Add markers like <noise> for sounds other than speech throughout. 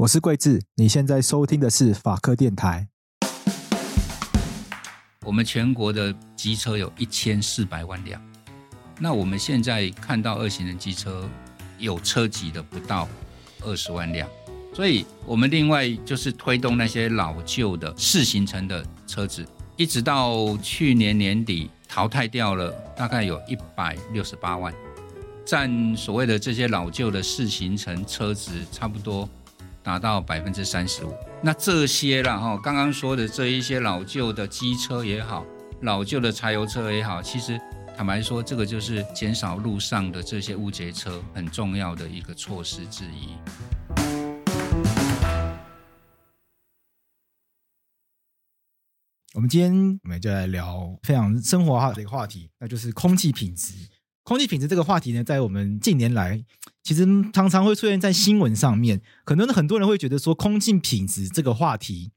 我是贵智，你现在收听的是法科电台。我们全国的机车有一千四百万辆，那我们现在看到二行程机车有车级的不到二十万辆，所以我们另外就是推动那些老旧的四行程的车子，一直到去年年底淘汰掉了大概有一百六十八万，占所谓的这些老旧的四行程车子差不多。达到百分之三十五，那这些啦哈，刚刚说的这一些老旧的机车也好，老旧的柴油车也好，其实坦白说，这个就是减少路上的这些无节车很重要的一个措施之一。我们今天我们就来聊非常生活化的一个话题，那就是空气品质。空气品质这个话题呢，在我们近年来，其实常常会出现在新闻上面。可能很多人会觉得说，空气品质这个话题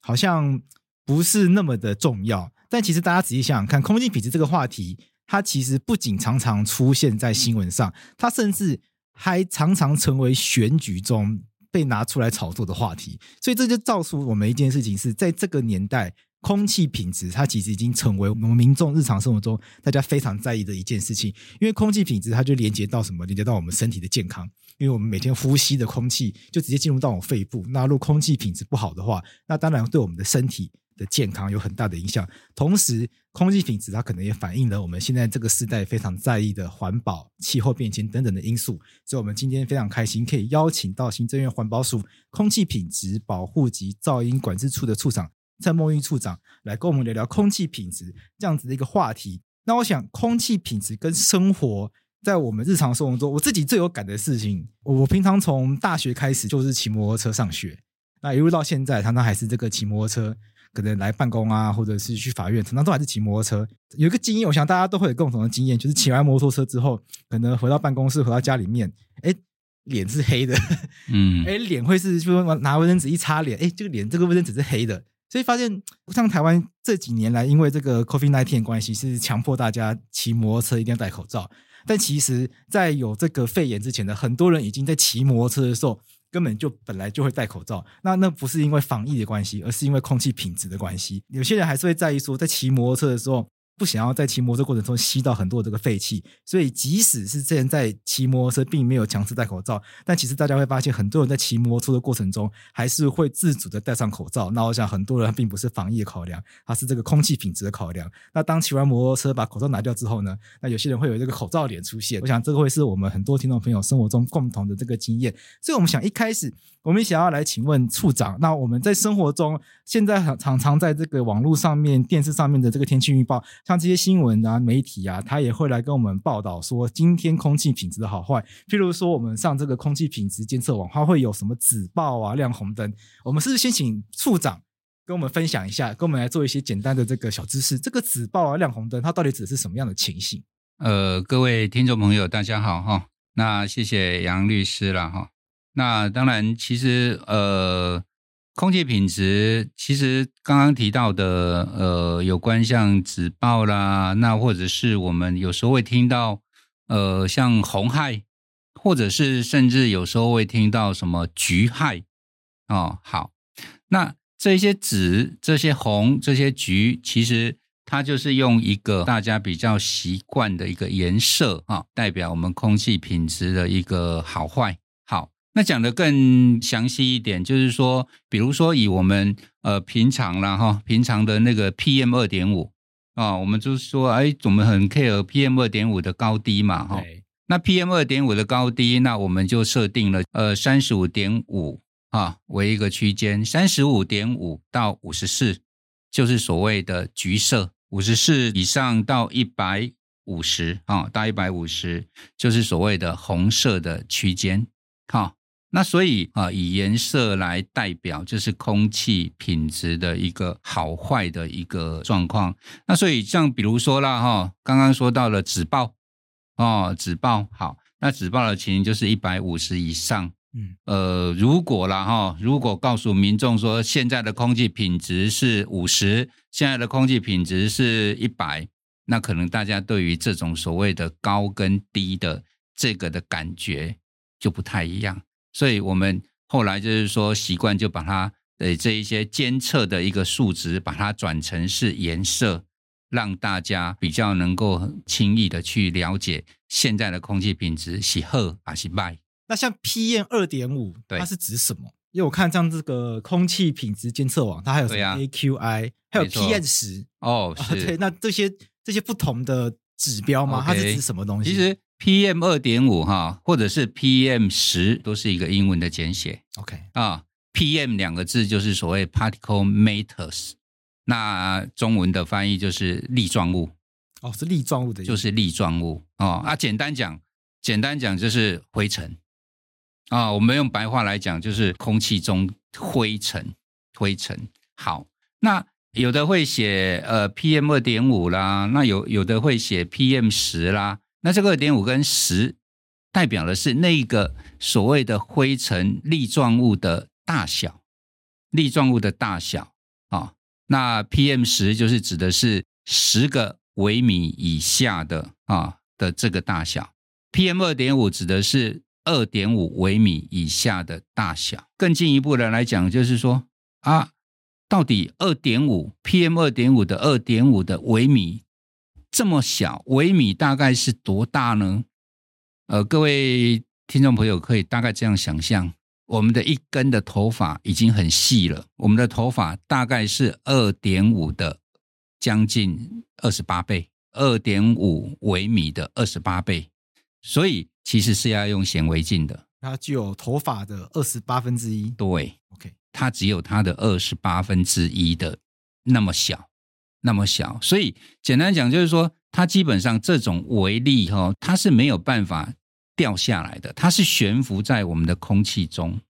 好像不是那么的重要。但其实大家仔细想想看，空气品质这个话题，它其实不仅常常出现在新闻上，它甚至还常常成为选举中被拿出来炒作的话题。所以这就造出我们一件事情是，在这个年代。空气品质，它其实已经成为我们民众日常生活中大家非常在意的一件事情。因为空气品质，它就连接到什么？连接到我们身体的健康。因为我们每天呼吸的空气，就直接进入到我们肺部。那如果空气品质不好的话，那当然对我们的身体的健康有很大的影响。同时，空气品质它可能也反映了我们现在这个时代非常在意的环保、气候变迁等等的因素。所以，我们今天非常开心可以邀请到行政院环保署空气品质保护及噪音管制处的处长。蔡孟玉处长来跟我们聊聊空气品质这样子的一个话题。那我想，空气品质跟生活在我们日常生活中，我自己最有感的事情，我平常从大学开始就是骑摩托车上学，那一路到现在，常常还是这个骑摩托车，可能来办公啊，或者是去法院，常常都还是骑摩托车。有一个经验，我想大家都会有共同的经验，就是骑完摩托车之后，可能回到办公室，回到家里面，哎，脸是黑的，嗯，<laughs> 哎，脸会是，就说拿卫生纸一擦脸，哎，这个脸这个卫生纸是黑的。所以发现，像台湾这几年来，因为这个 COVID-19 关系，是强迫大家骑摩托车一定要戴口罩。但其实，在有这个肺炎之前的，很多人已经在骑摩托车的时候，根本就本来就会戴口罩。那那不是因为防疫的关系，而是因为空气品质的关系。有些人还是会在意说，在骑摩托车的时候。不想要在骑摩托车过程中吸到很多的这个废气，所以即使是之前在骑摩托车并没有强制戴口罩，但其实大家会发现，很多人在骑摩托车的过程中还是会自主的戴上口罩。那我想，很多人并不是防疫的考量，而是这个空气品质的考量。那当骑完摩托车把口罩拿掉之后呢？那有些人会有这个口罩脸出现。我想，这个会是我们很多听众朋友生活中共同的这个经验。所以我们想一开始。我们想要来请问处长，那我们在生活中现在常常在这个网络上面、电视上面的这个天气预报，像这些新闻啊、媒体啊，他也会来跟我们报道说今天空气品质的好坏。譬如说，我们上这个空气品质监测网，它会有什么紫爆啊、亮红灯。我们是不是先请处长跟我们分享一下，跟我们来做一些简单的这个小知识？这个紫爆啊、亮红灯，它到底指的是什么样的情形？呃，各位听众朋友，大家好哈。那谢谢杨律师了哈。那当然，其实呃，空气品质其实刚刚提到的呃，有关像紫爆啦，那或者是我们有时候会听到呃，像红害，或者是甚至有时候会听到什么橘害哦。好，那这些紫、这些红、这些橘，其实它就是用一个大家比较习惯的一个颜色啊，代表我们空气品质的一个好坏。那讲得更详细一点，就是说，比如说以我们呃平常啦哈，平常的那个 PM 二点五啊，我们就是说，哎，我们很 care PM 二点五的高低嘛哈。那 PM 二点五的高低，那我们就设定了呃三十五点五啊为一个区间，三十五点五到五十四就是所谓的橘色，五十四以上到一百五十啊到一百五十就是所谓的红色的区间，好。那所以啊，以颜色来代表，就是空气品质的一个好坏的一个状况。那所以像比如说啦，哈，刚刚说到了紫报哦，紫报好，那紫报的情形就是一百五十以上。嗯，呃，如果啦哈，如果告诉民众说现在的空气品质是五十，现在的空气品质是一百，那可能大家对于这种所谓的高跟低的这个的感觉就不太一样。所以，我们后来就是说习惯就把它的这一些监测的一个数值，把它转成是颜色，让大家比较能够轻易的去了解现在的空气品质是好还是坏。那像 PM 二点五，它是指什么？因为我看像这个空气品质监测网，它还有什么 AQI，、啊、还有 PM 十哦。对，那这些这些不同的指标吗？Okay, 它是指什么东西？其实 PM 二点五哈，或者是 PM 十，都是一个英文的简写。OK 啊，PM 两个字就是所谓 particle matters，那中文的翻译就是粒状物。哦，是粒状物的意思，就是粒状物哦。啊，简单讲，简单讲就是灰尘。啊、哦，我们用白话来讲，就是空气中灰尘，灰尘。好，那有的会写呃 PM 二点五啦，那有有的会写 PM 十啦。那这个二点五跟十代表的是那一个所谓的灰尘粒状物的大小，粒状物的大小啊、那 PM 十就是指的是十个微米以下的啊、的这个大小，PM 二点五指的是。二点五微米以下的大小，更进一步的来讲，就是说啊，到底二点五 PM 二点五的二点五的微米这么小，微米大概是多大呢？呃，各位听众朋友可以大概这样想象，我们的一根的头发已经很细了，我们的头发大概是二点五的将近二十八倍，二点五微米的二十八倍，所以。其实是要用显微镜的，它具有头发的二十八分之一。对，OK，它只有它的二十八分之一的那么小，那么小。所以简单讲就是说，它基本上这种微粒哈，它是没有办法掉下来的，它是悬浮在我们的空气中，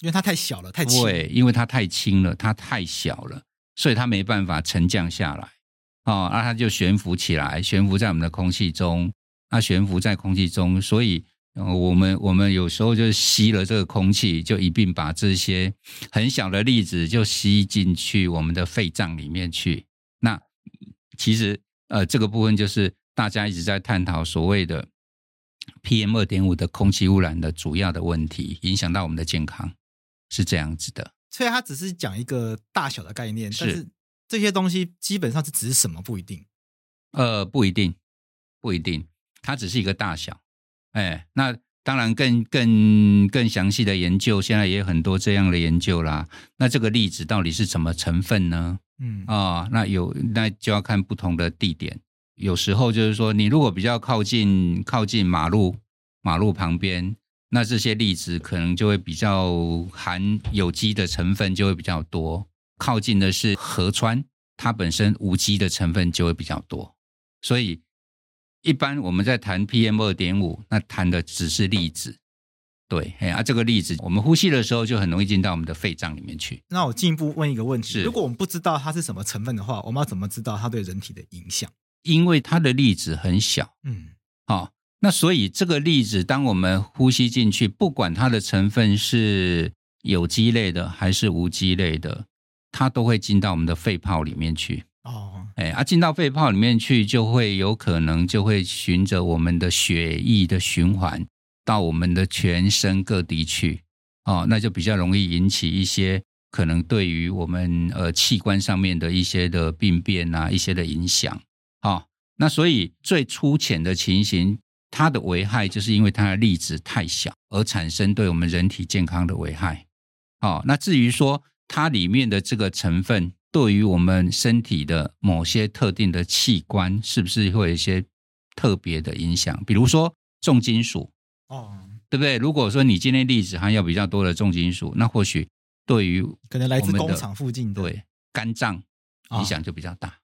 因为它太小了，太轻。对，因为它太轻了，它太小了，所以它没办法沉降下来。哦，那它就悬浮起来，悬浮在我们的空气中。它悬浮在空气中，所以我们我们有时候就吸了这个空气，就一并把这些很小的粒子就吸进去我们的肺脏里面去。那其实呃，这个部分就是大家一直在探讨所谓的 PM 二点五的空气污染的主要的问题，影响到我们的健康，是这样子的。所以它只是讲一个大小的概念，是，但是这些东西基本上是指什么不一定。呃，不一定，不一定。它只是一个大小，哎，那当然更更更详细的研究，现在也有很多这样的研究啦。那这个粒子到底是什么成分呢？嗯啊、那有那就要看不同的地点。有时候就是说，你如果比较靠近靠近马路马路旁边，那这些粒子可能就会比较含有机的成分就会比较多。靠近的是河川，它本身无机的成分就会比较多，所以。一般我们在谈 PM 二点五，那谈的只是粒子，对，哎，啊，这个粒子我们呼吸的时候就很容易进到我们的肺脏里面去。那我进一步问一个问题：如果我们不知道它是什么成分的话，我们要怎么知道它对人体的影响？因为它的粒子很小，嗯，好、哦，那所以这个粒子当我们呼吸进去，不管它的成分是有机类的还是无机类的，它都会进到我们的肺泡里面去。哦，哎，啊，进到肺泡里面去，就会有可能就会循着我们的血液的循环到我们的全身各地去，哦，那就比较容易引起一些可能对于我们呃器官上面的一些的病变啊，一些的影响，哦，那所以最粗浅的情形，它的危害就是因为它的粒子太小而产生对我们人体健康的危害，哦，那至于说它里面的这个成分。对于我们身体的某些特定的器官，是不是会有一些特别的影响？比如说重金属，哦，对不对？如果说你今天粒子含有比较多的重金属，那或许对于可能来自工厂附近的对肝脏影响就比较大。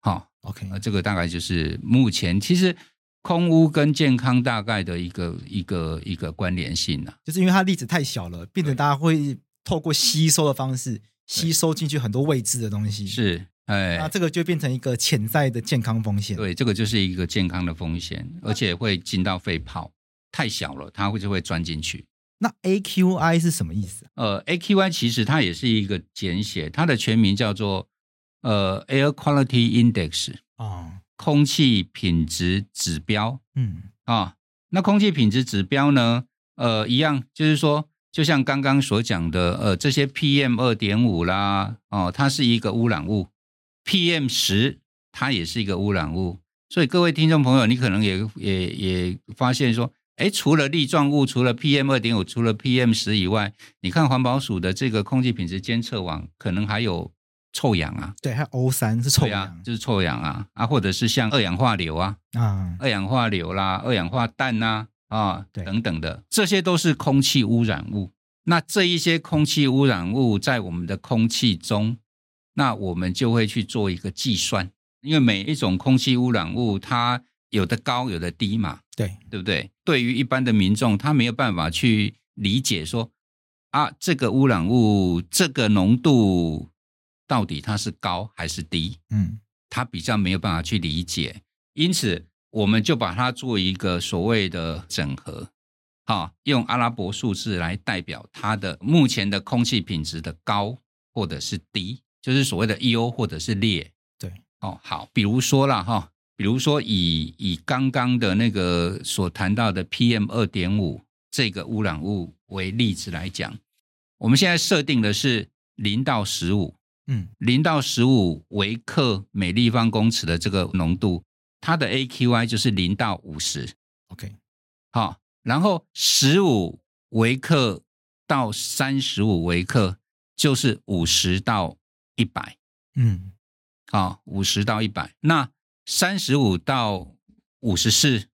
好、哦，OK，那这个大概就是目前其实空污跟健康大概的一个一个一个关联性呢、啊，就是因为它粒子太小了，变成大家会透过吸收的方式。吸收进去很多未知的东西，是，哎，那这个就变成一个潜在的健康风险。对，这个就是一个健康的风险，而且会进到肺泡，太小了，它会就会钻进去。那 AQI 是什么意思？呃，AQI 其实它也是一个简写，它的全名叫做呃 Air Quality Index 哦，空气品质指标。嗯，啊，那空气品质指标呢，呃，一样就是说。就像刚刚所讲的，呃，这些 PM 二点五啦，哦，它是一个污染物；PM 十，它也是一个污染物。所以各位听众朋友，你可能也也也发现说，哎，除了粒状物，除了 PM 二点五，除了 PM 十以外，你看环保署的这个空气品质监测网，可能还有臭氧啊，对，还有 O 三是臭氧，啊，就是臭氧啊，啊，或者是像二氧化硫啊，啊，二氧化硫啦，二氧化氮呐，啊，啊对等等的，这些都是空气污染物。那这一些空气污染物在我们的空气中，那我们就会去做一个计算。因为每一种空气污染物，它有的高，有的低嘛，对对不对？对于一般的民众，他没有办法去理解说啊，这个污染物这个浓度到底它是高还是低？嗯，他比较没有办法去理解，因此我们就把它做一个所谓的整合，啊，用阿拉伯数字来代表它的目前的空气品质的高或者是低，就是所谓的优或者是劣。对哦，好，比如说啦，哈，比如说以以刚刚的那个所谈到的 PM 二点五这个污染物为例子来讲，我们现在设定的是零到十五，嗯，零到十五微克每立方公尺的这个浓度，它的 AQI 就是零到五十，OK，好，然后十五微克到三十五微克就是五十到一百，嗯。好，五十到一百，那三十五到五十四，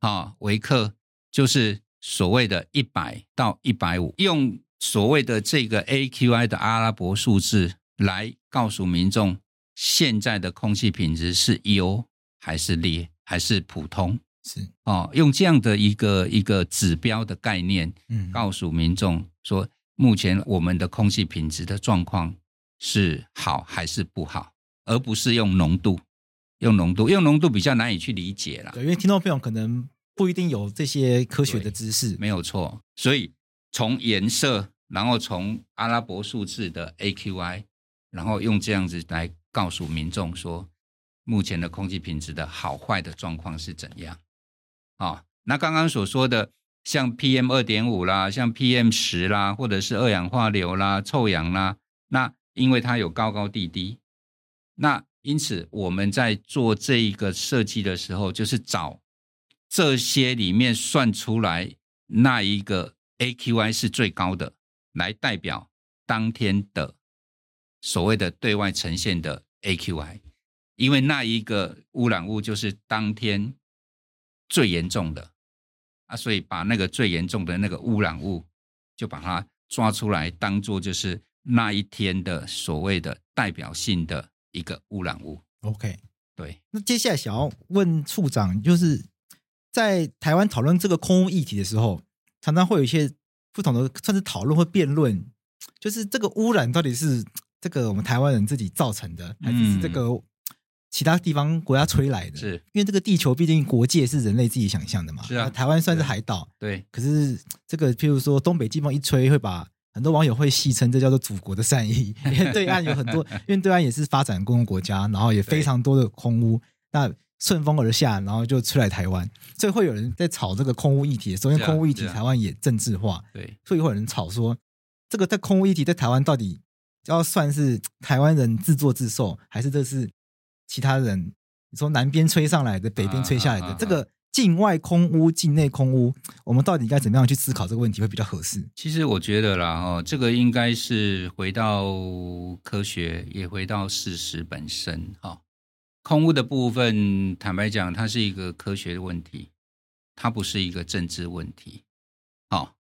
啊，微克就是所谓的一百到一百五，用所谓的这个 AQI 的阿拉伯数字来告诉民众，现在的空气品质是优还是劣还是普通？是啊，用这样的一个一个指标的概念，嗯，告诉民众说，目前我们的空气品质的状况是好还是不好？而不是用浓度，用浓度，用浓度比较难以去理解了。对，因为听众朋友可能不一定有这些科学的知识，没有错。所以从颜色，然后从阿拉伯数字的 AQI，然后用这样子来告诉民众说，目前的空气品质的好坏的状况是怎样。啊，那刚刚所说的像 PM 二点五啦，像 PM 十啦，或者是二氧化硫啦、臭氧啦，那因为它有高高低低。那因此，我们在做这一个设计的时候，就是找这些里面算出来那一个 AQI 是最高的，来代表当天的所谓的对外呈现的 AQI，因为那一个污染物就是当天最严重的啊，所以把那个最严重的那个污染物就把它抓出来，当做就是那一天的所谓的代表性的。一个污染物，OK，对。那接下来想要问处长，就是在台湾讨论这个空污议题的时候，常常会有一些不同的算是讨论或辩论，就是这个污染到底是这个我们台湾人自己造成的，还是是这个其他地方国家吹来的？是因为这个地球毕竟国界是人类自己想象的嘛？是啊，台湾算是海岛，对。可是这个譬如说东北季风一吹，会把很多网友会戏称这叫做祖国的善意，<laughs> 因为对岸有很多，因为对岸也是发展公共国家，然后也非常多的空屋，那顺风而下，然后就出来台湾，所以会有人在炒这个空屋议题。首先，空屋议题台湾也政治化，对，所以会有人炒说，这个在空屋议题在台湾到底要算是台湾人自作自受，还是这是其他人从南边吹上来的，北边吹下来的这个？境外空屋、境内空屋，我们到底该怎么样去思考这个问题会比较合适？其实我觉得啦，哦，这个应该是回到科学，也回到事实本身。哈，空屋的部分，坦白讲，它是一个科学的问题，它不是一个政治问题。好，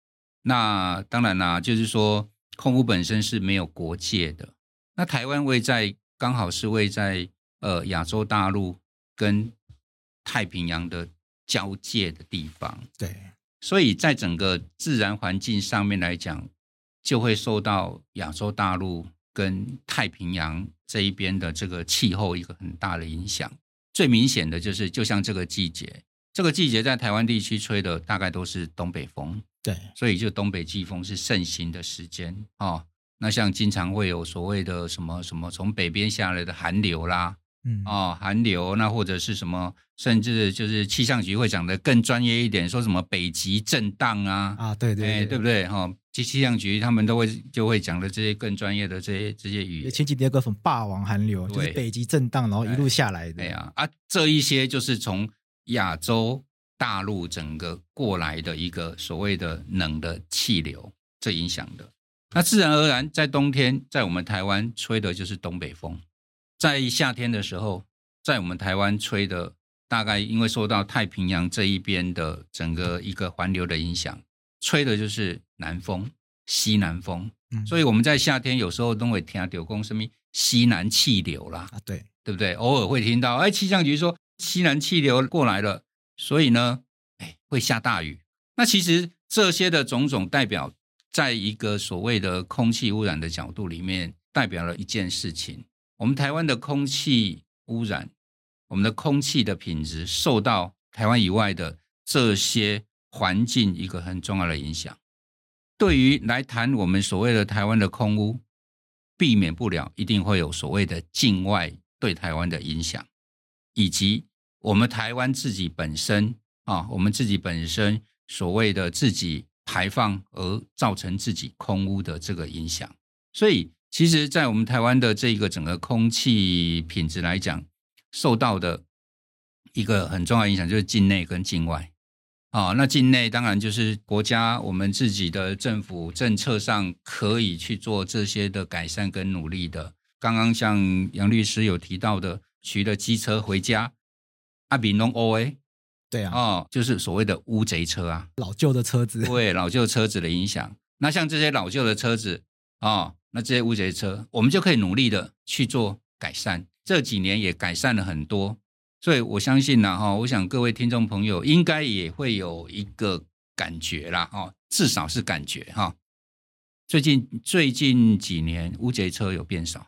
那当然啦，就是说，空屋本身是没有国界的。那台湾位在，刚好是位在呃亚洲大陆跟太平洋的。交界的地方，对，所以在整个自然环境上面来讲，就会受到亚洲大陆跟太平洋这一边的这个气候一个很大的影响。最明显的就是，就像这个季节，这个季节在台湾地区吹的大概都是东北风，对，所以就东北季风是盛行的时间哦。那像经常会有所谓的什么什么从北边下来的寒流啦。嗯哦，寒流那或者是什么，甚至就是气象局会讲的更专业一点，说什么北极震荡啊啊，对对对，对不对？哈、哦，气气象局他们都会就会讲的这些更专业的这些这些语言。前几天有个什么霸王寒流，就是北极震荡，然后一路下来的。对呀，啊，这一些就是从亚洲大陆整个过来的一个所谓的冷的气流，这影响的。那自然而然，在冬天，在我们台湾吹的就是东北风；在夏天的时候，在我们台湾吹的，大概因为受到太平洋这一边的整个一个环流的影响。吹的就是南风，西南风，嗯、所以我们在夏天有时候都会听到公什么西南气流啦，啊，对，对不对？偶尔会听到，哎，气象局说西南气流过来了，所以呢，哎，会下大雨。那其实这些的种种代表，在一个所谓的空气污染的角度里面，代表了一件事情：我们台湾的空气污染，我们的空气的品质受到台湾以外的这些。环境一个很重要的影响，对于来谈我们所谓的台湾的空污，避免不了一定会有所谓的境外对台湾的影响，以及我们台湾自己本身啊，我们自己本身所谓的自己排放而造成自己空污的这个影响。所以，其实，在我们台湾的这个整个空气品质来讲，受到的一个很重要影响就是境内跟境外。啊、哦，那境内当然就是国家我们自己的政府政策上可以去做这些的改善跟努力的。刚刚像杨律师有提到的，骑了机车回家，阿比弄 O A，对啊，哦，就是所谓的乌贼车啊，老旧的车子，对老旧车子的影响。那像这些老旧的车子啊、哦，那这些乌贼车，我们就可以努力的去做改善。这几年也改善了很多。所以我相信呢，哈，我想各位听众朋友应该也会有一个感觉啦，哈，至少是感觉哈。最近最近几年乌贼车有变少，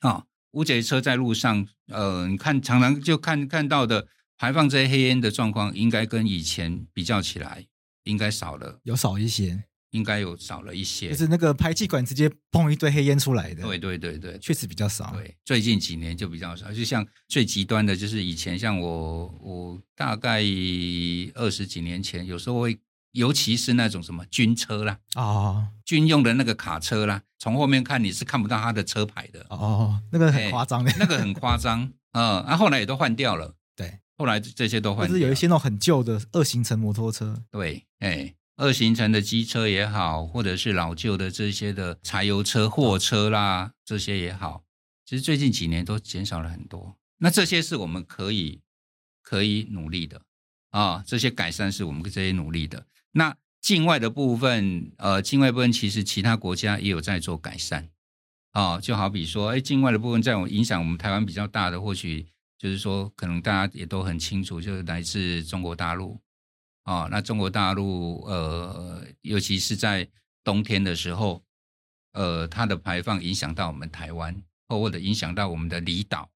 啊，乌贼车在路上，呃，你看常常就看看到的排放这些黑烟的状况，应该跟以前比较起来，应该少了，有少一些。应该有少了一些，就是那个排气管直接砰一堆黑烟出来的。对对对对，确实比较少。对，最近几年就比较少。就像最极端的，就是以前像我，我大概二十几年前，有时候会，尤其是那种什么军车啦，哦，军用的那个卡车啦，从后面看你是看不到它的车牌的。哦，那个很夸张的，那个很夸张。嗯，啊，后来也都换掉了。对，后来这些都换掉了。就是有一些那种很旧的二行程摩托车。对，哎。二行程的机车也好，或者是老旧的这些的柴油车、货车啦，这些也好，其实最近几年都减少了很多。那这些是我们可以可以努力的啊，这些改善是我们这些努力的。那境外的部分，呃，境外部分其实其他国家也有在做改善啊，就好比说，哎，境外的部分在我影响我们台湾比较大的，或许就是说，可能大家也都很清楚，就是来自中国大陆。啊、哦，那中国大陆呃，尤其是在冬天的时候，呃，它的排放影响到我们台湾，或者影响到我们的离岛、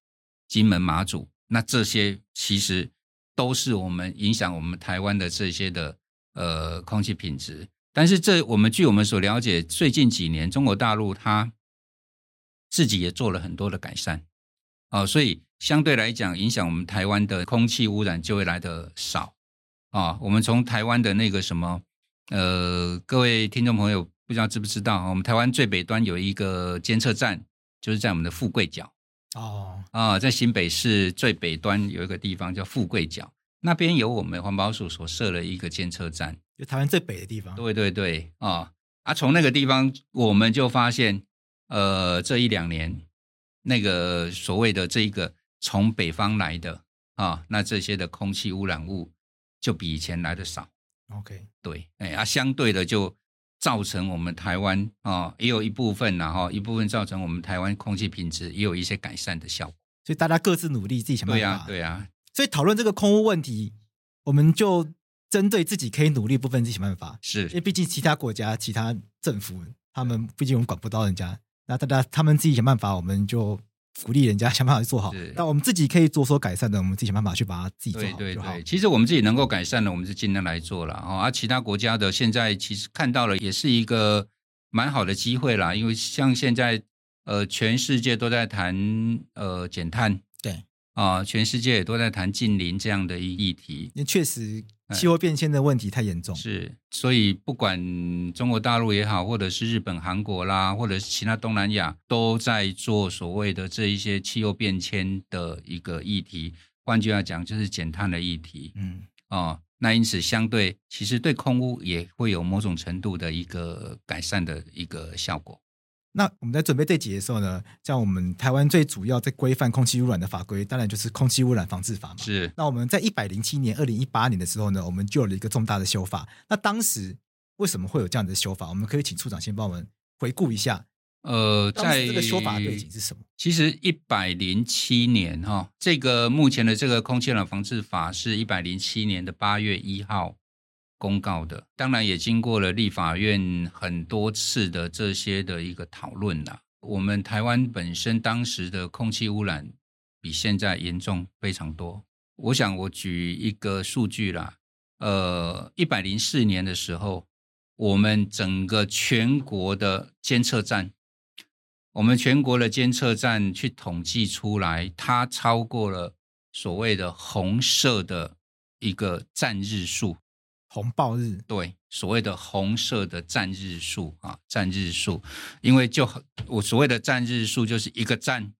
金门、马祖，那这些其实都是我们影响我们台湾的这些的呃空气品质。但是这我们据我们所了解，最近几年中国大陆它自己也做了很多的改善，啊、哦，所以相对来讲，影响我们台湾的空气污染就会来得少。啊、哦，我们从台湾的那个什么，呃，各位听众朋友不知道知不知道，我们台湾最北端有一个监测站，就是在我们的富贵角。哦，啊，在新北市最北端有一个地方叫富贵角，那边有我们环保署所设了一个监测站，就台湾最北的地方。对对对，啊啊，从那个地方我们就发现，呃，这一两年那个所谓的这一个从北方来的啊，那这些的空气污染物。就比以前来的少，OK，对，哎啊，相对的就造成我们台湾啊、哦，也有一部分然后一部分造成我们台湾空气品质也有一些改善的效果。所以大家各自努力，自己想办法。对、啊，对、啊。所以讨论这个空污问题，我们就针对自己可以努力部分自己想办法。是，因为毕竟其他国家、其他政府，他们毕竟我们管不到人家，那大家他们自己想办法，我们就。鼓励人家想办法去做好，那我们自己可以做所改善的，我们自己想办法去把它自己做好。对对对，其实我们自己能够改善的，我们是尽量来做了啊。而其他国家的现在其实看到了，也是一个蛮好的机会啦。因为像现在呃，全世界都在谈呃减碳，对啊，全世界也都在谈近邻这样的一议题。那确实气候变迁的问题太严重。是，所以不管中国大陆也好，或者是日本、韩国啦，或者是其他东南亚，都在做所谓的这一些气候变迁的一个议题。换句话讲，就是减碳的议题。嗯，哦，那因此相对其实对空污也会有某种程度的一个改善的一个效果。那我们在准备这集的时候呢，像我们台湾最主要在规范空气污染的法规，当然就是《空气污染防治法》嘛。是。那我们在一百零七年，二零一八年的时候呢，我们就有了一个重大的修法。那当时为什么会有这样的修法？我们可以请处长先帮我们回顾一下。呃，在这个修法的背景是什么？其实一百零七年哈，这个目前的这个《空气污染防治法》是一百零七年的八月一号。公告的，当然也经过了立法院很多次的这些的一个讨论啦。我们台湾本身当时的空气污染比现在严重非常多。我想我举一个数据啦，呃，一百零四年的时候，我们整个全国的监测站，我们全国的监测站去统计出来，它超过了所谓的红色的一个站日数。红爆日，对，所谓的红色的站日数啊，站日数，因为就我所谓的站日数就是一个站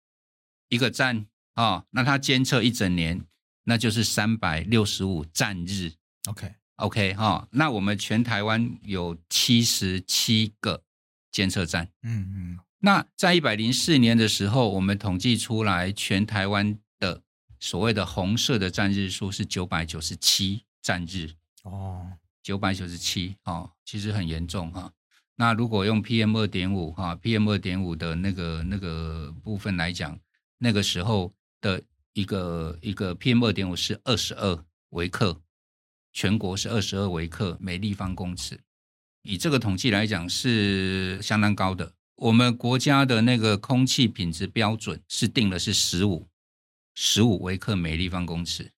一个站啊，那它监测一整年，那就是三百六十五站日。OK OK 哈，那我们全台湾有七十七个监测站。嗯嗯，那在一百零四年的时候，我们统计出来，全台湾的所谓的红色的站日数是九百九十七站日。哦，九百九十七哦，其实很严重哈、那如果用 PM 二点五哈，PM 二点五的那个那个部分来讲，那个时候的一个一个 PM 二点五是二十二微克，全国是二十二微克每立方公尺。以这个统计来讲是相当高的。我们国家的那个空气品质标准是定的是十五十五微克每立方公尺，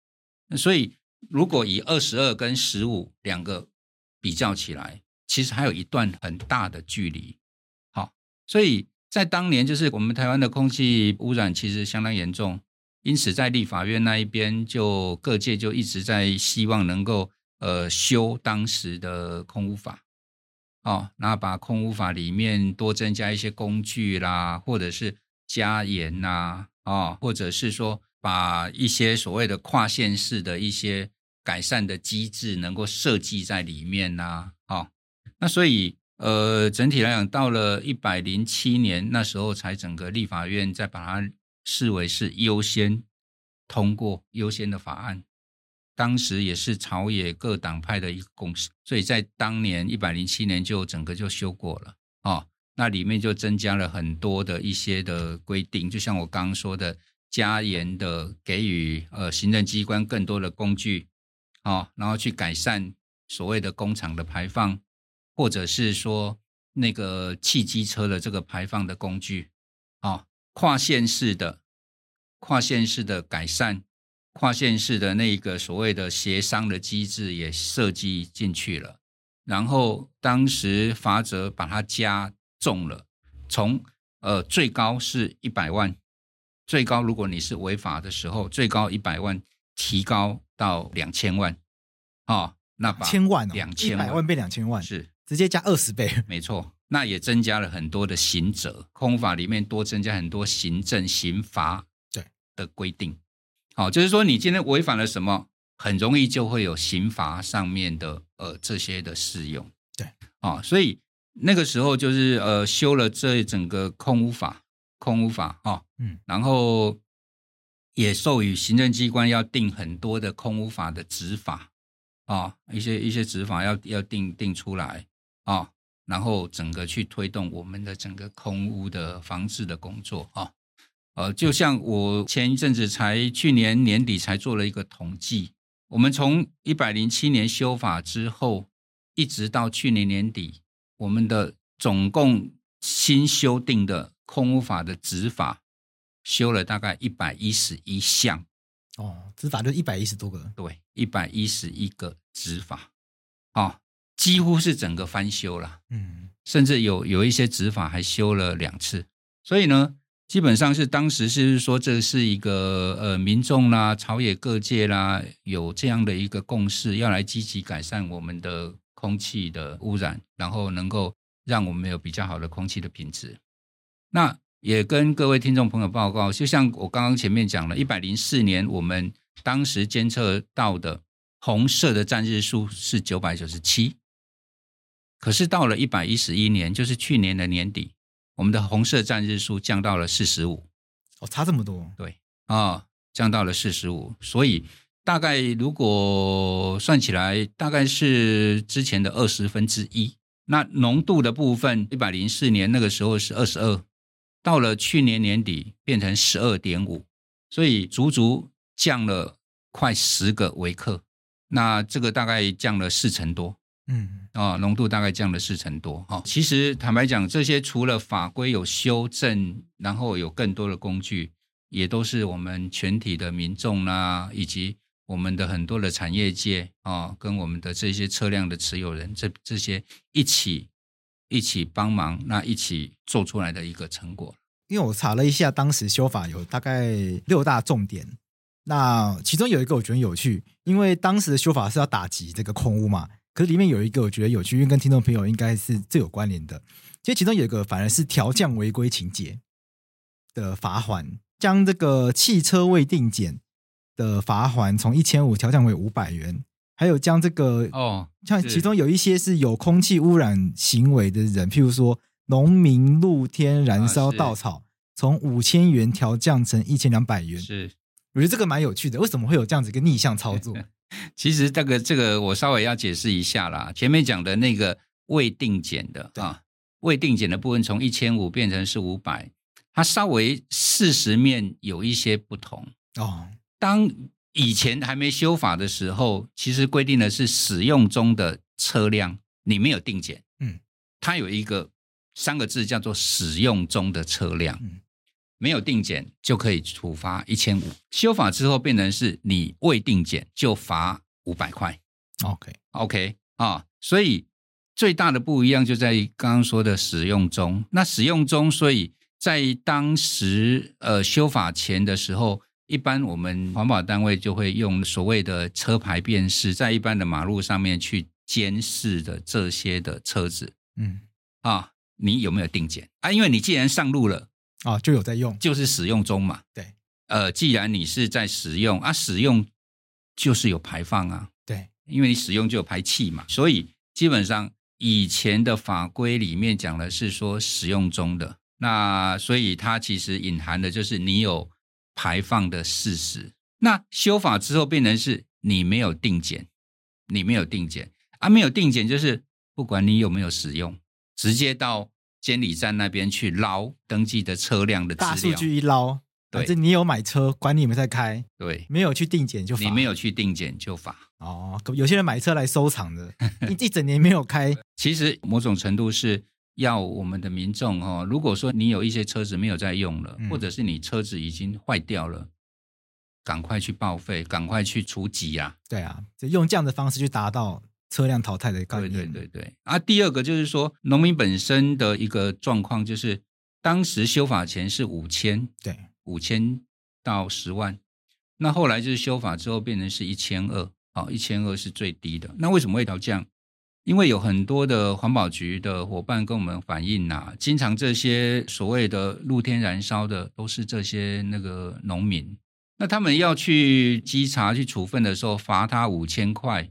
那所以。如果以二十二跟十五两个比较起来，其实还有一段很大的距离。好，所以在当年，就是我们台湾的空气污染其实相当严重，因此在立法院那一边，就各界就一直在希望能够呃修当时的空污法，哦，那把空污法里面多增加一些工具啦，或者是加严呐，啊、哦，或者是说把一些所谓的跨县市的一些改善的机制能够设计在里面呐、啊，哦，那所以呃，整体来讲，到了一百零七年那时候，才整个立法院再把它视为是优先通过优先的法案。当时也是朝野各党派的一个共识，所以在当年一百零七年就整个就修过了，哦，那里面就增加了很多的一些的规定，就像我刚刚说的，加严的给予呃行政机关更多的工具。哦，然后去改善所谓的工厂的排放，或者是说那个汽机车的这个排放的工具，哦，跨线式的跨线式的改善，跨线式的那个所谓的协商的机制也设计进去了。然后当时法则把它加重了，从呃最高是一百万，最高如果你是违法的时候，最高一百万。提高到两千万，哦，那把千万两千万，一百万变两千万，是直接加二十倍，<laughs> 没错。那也增加了很多的刑责，空法里面多增加很多行政刑罚对的规定。好，就是说你今天违反了什么，很容易就会有刑罚上面的呃这些的适用。对，啊，所以那个时候就是呃修了这整个空屋法，空屋法啊，嗯，然后。也授予行政机关要定很多的空屋法的执法啊，一些一些执法要要定定出来啊，然后整个去推动我们的整个空屋的防治的工作啊。呃，就像我前一阵子才去年年底才做了一个统计，我们从一百零七年修法之后，一直到去年年底，我们的总共新修订的空屋法的执法。修了大概一百一十一项，哦，执法就一百一十多个，对，一百一十一个执法，哦，几乎是整个翻修了，嗯，甚至有有一些执法还修了两次，所以呢，基本上是当时是说这是一个呃民众啦、朝野各界啦有这样的一个共识，要来积极改善我们的空气的污染，然后能够让我们有比较好的空气的品质。那也跟各位听众朋友报告，就像我刚刚前面讲了，一百零四年我们当时监测到的红色的占日数是九百九十七，可是到了一百一十一年，就是去年的年底。我们的红色占日数降到了四十五，哦，差这么多，对啊、哦，降到了四十五，所以大概如果算起来，大概是之前的二十分之一。那浓度的部分，一百零四年那个时候是二十二，到了去年年底变成十二点五，所以足足降了快十个微克，那这个大概降了四成多。嗯，啊，浓度大概降了四成多。哈，其实坦白讲，这些除了法规有修正，然后有更多的工具，也都是我们全体的民众啦，以及我们的很多的产业界啊，跟我们的这些车辆的持有人，这这些一起一起帮忙，那一起做出来的一个成果。因为我查了一下，当时修法有大概六大重点，那其中有一个我觉得有趣，因为当时的修法是要打击这个空屋嘛。可是里面有一个我觉得有趣，因为跟听众朋友应该是最有关联的。其实其中有一个反而是调降违规情节的罚款，将这个汽车未定检的罚款从一千五调降为五百元，还有将这个哦，像其中有一些是有空气污染行为的人，譬如说农民露天燃烧稻草，从五千元调降成一千两百元。是，我觉得这个蛮有趣的。为什么会有这样子一个逆向操作？<laughs> 其实这个这个我稍微要解释一下啦。前面讲的那个未定检的啊，未定检的部分从一千五变成是五百，它稍微事实面有一些不同哦。当以前还没修法的时候，其实规定的是使用中的车辆你没有定检，嗯，它有一个三个字叫做使用中的车辆。嗯没有定检就可以处罚一千五，修法之后变成是你未定检就罚五百块。OK OK 啊，所以最大的不一样就在于刚刚说的使用中。那使用中，所以在当时呃修法前的时候，一般我们环保单位就会用所谓的车牌辨识，在一般的马路上面去监视的这些的车子，嗯啊，你有没有定检啊？因为你既然上路了。啊，就有在用，就是使用中嘛。对，呃，既然你是在使用啊，使用就是有排放啊。对，因为你使用就有排气嘛，所以基本上以前的法规里面讲的是说使用中的，那所以它其实隐含的就是你有排放的事实。那修法之后变成是你没有定检，你没有定检啊，没有定检就是不管你有没有使用，直接到。监理站那边去捞登记的车辆的资料，大数据一捞，反正你有买车，管你有没有在开，对，没有去定检就罚，你没有去定检就罚。哦，有些人买车来收藏的，一一整年没有开。<laughs> 其实某种程度是要我们的民众哦，如果说你有一些车子没有在用了，嗯、或者是你车子已经坏掉了，赶快去报废，赶快去除籍啊。对啊，就用这样的方式去达到。车辆淘汰的概念，对对对对。啊，第二个就是说，农民本身的一个状况，就是当时修法前是五千，对，五千到十万。那后来就是修法之后变成是一千二，好，一千二是最低的。那为什么会调降？因为有很多的环保局的伙伴跟我们反映呐、啊，经常这些所谓的露天燃烧的，都是这些那个农民。那他们要去稽查去处分的时候，罚他五千块。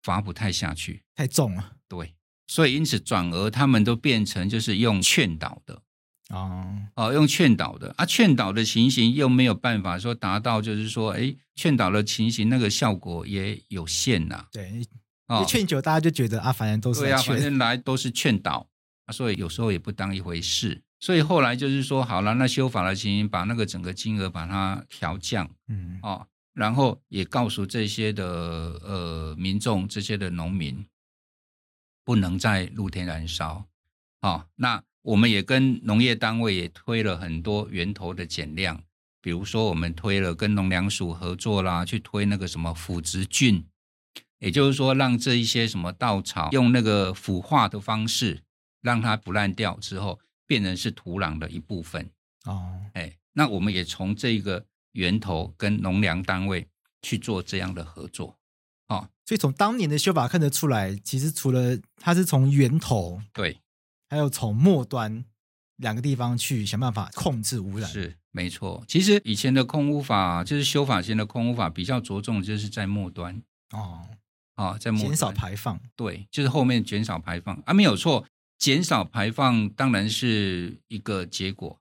罚不太下去，太重了。对，所以因此转而他们都变成就是用劝导的哦，哦，用劝导的啊，劝导的情形又没有办法说达到，就是说，哎，劝导的情形那个效果也有限呐。对，哦，劝酒大家就觉得啊，反正都是对啊，反正来都是劝导啊，所以有时候也不当一回事。所以后来就是说，好了，那修法的情形，把那个整个金额把它调降，嗯，哦。然后也告诉这些的呃民众，这些的农民不能在露天燃烧。好、哦，那我们也跟农业单位也推了很多源头的减量，比如说我们推了跟农粮署合作啦，去推那个什么腐殖菌，也就是说让这一些什么稻草用那个腐化的方式让它不烂掉之后，变成是土壤的一部分。哦，哎，那我们也从这个源头跟农粮单位去做这样的合作，哦，所以从当年的修法看得出来，其实除了它是从源头，对，还有从末端两个地方去想办法控制污染，是没错。其实以前的空污法就是修法前的空污法比较着重就是在末端，哦，啊、哦，在末减少排放，对，就是后面减少排放啊，没有错。减少排放当然是一个结果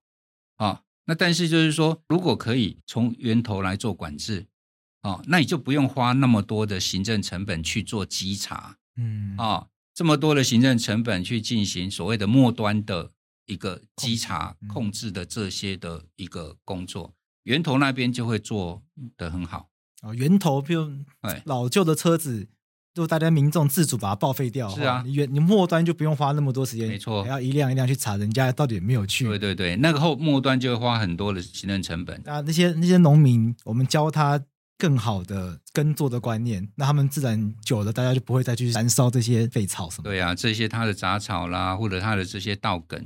啊，那但是就是说，如果可以从源头来做管制啊，那你就不用花那么多的行政成本去做稽查，嗯啊，这么多的行政成本去进行所谓的末端的一个稽查控制的这些的一个工作，源头那边就会做得很好啊，源头比如老旧的车子。就大家民众自主把它报废掉，是啊，你原你末端就不用花那么多时间，没错，还要一辆一辆去查人家到底有没有去。对对对，那个后末端就会花很多的行政成本。那，那些那些农民，我们教他更好的耕作的观念，那他们自然久了，大家就不会再去燃烧这些废草什么。对啊，这些他的杂草啦，或者他的这些稻梗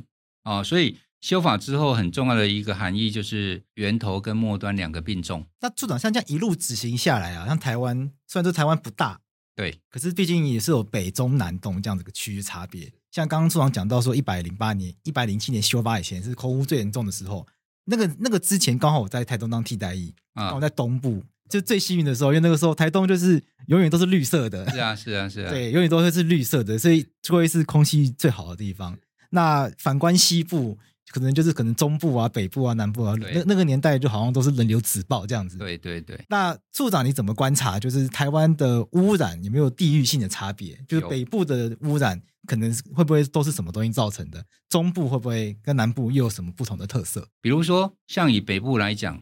啊、哦，所以修法之后很重要的一个含义就是源头跟末端两个并重。那处长像这样一路执行下来啊，像台湾，虽然说台湾不大。对，可是毕竟也是有北中南东这样子个区域差别。像刚刚处长讲到说，一百零八年、一百零七年修法以前是空污最严重的时候，那个那个之前刚好我在台东当替代役，刚好在东部，就最幸运的时候，因为那个时候台东就是永远都是绿色的。是啊，是啊，是啊，<laughs> 对，永远都会是绿色的，所以就会是空气最好的地方。那反观西部。可能就是可能中部啊、北部啊、南部啊，那那个年代就好像都是人流纸爆这样子。对对对。那处长你怎么观察？就是台湾的污染有没有地域性的差别？就是北部的污染可能会不会都是什么东西造成的？中部会不会跟南部又有什么不同的特色？比如说，像以北部来讲，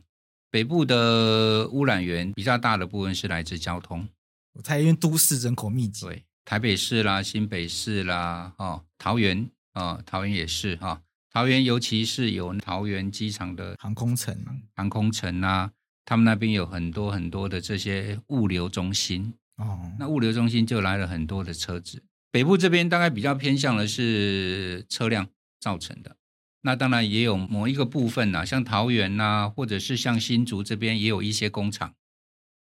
北部的污染源比较大的部分是来自交通。我猜因为都市人口密集。对，台北市啦、新北市啦、哦，桃园啊、哦，桃园也是哈。哦桃园，尤其是有桃园机场的航空城，航空城啊，他们那边有很多很多的这些物流中心哦。那物流中心就来了很多的车子。北部这边大概比较偏向的是车辆造成的。那当然也有某一个部分啊，像桃园呐、啊，或者是像新竹这边也有一些工厂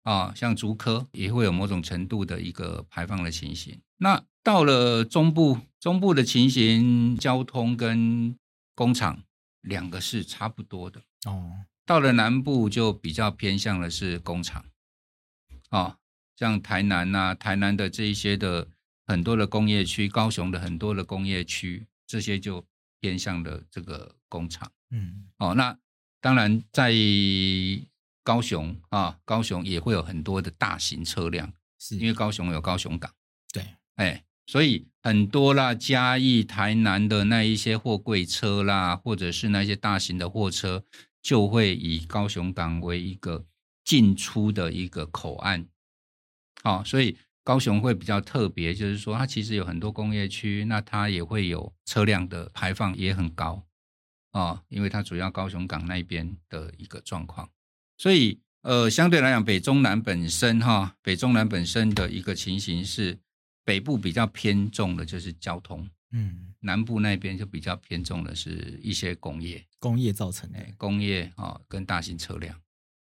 啊，像竹科也会有某种程度的一个排放的情形。那到了中部，中部的情形，交通跟工厂两个是差不多的。哦，到了南部就比较偏向的是工厂，哦，像台南呐、啊，台南的这一些的很多的工业区，高雄的很多的工业区，这些就偏向的这个工厂，嗯，哦，那当然在高雄啊，高雄也会有很多的大型车辆，是。因为高雄有高雄港，对，哎。所以很多啦，嘉义、台南的那一些货柜车啦，或者是那些大型的货车，就会以高雄港为一个进出的一个口岸。好，所以高雄会比较特别，就是说它其实有很多工业区，那它也会有车辆的排放也很高啊，因为它主要高雄港那边的一个状况。所以呃，相对来讲，北中南本身哈，北中南本身的一个情形是。北部比较偏重的就是交通，嗯，南部那边就比较偏重的是一些工业，工业造成的工业啊，跟大型车辆。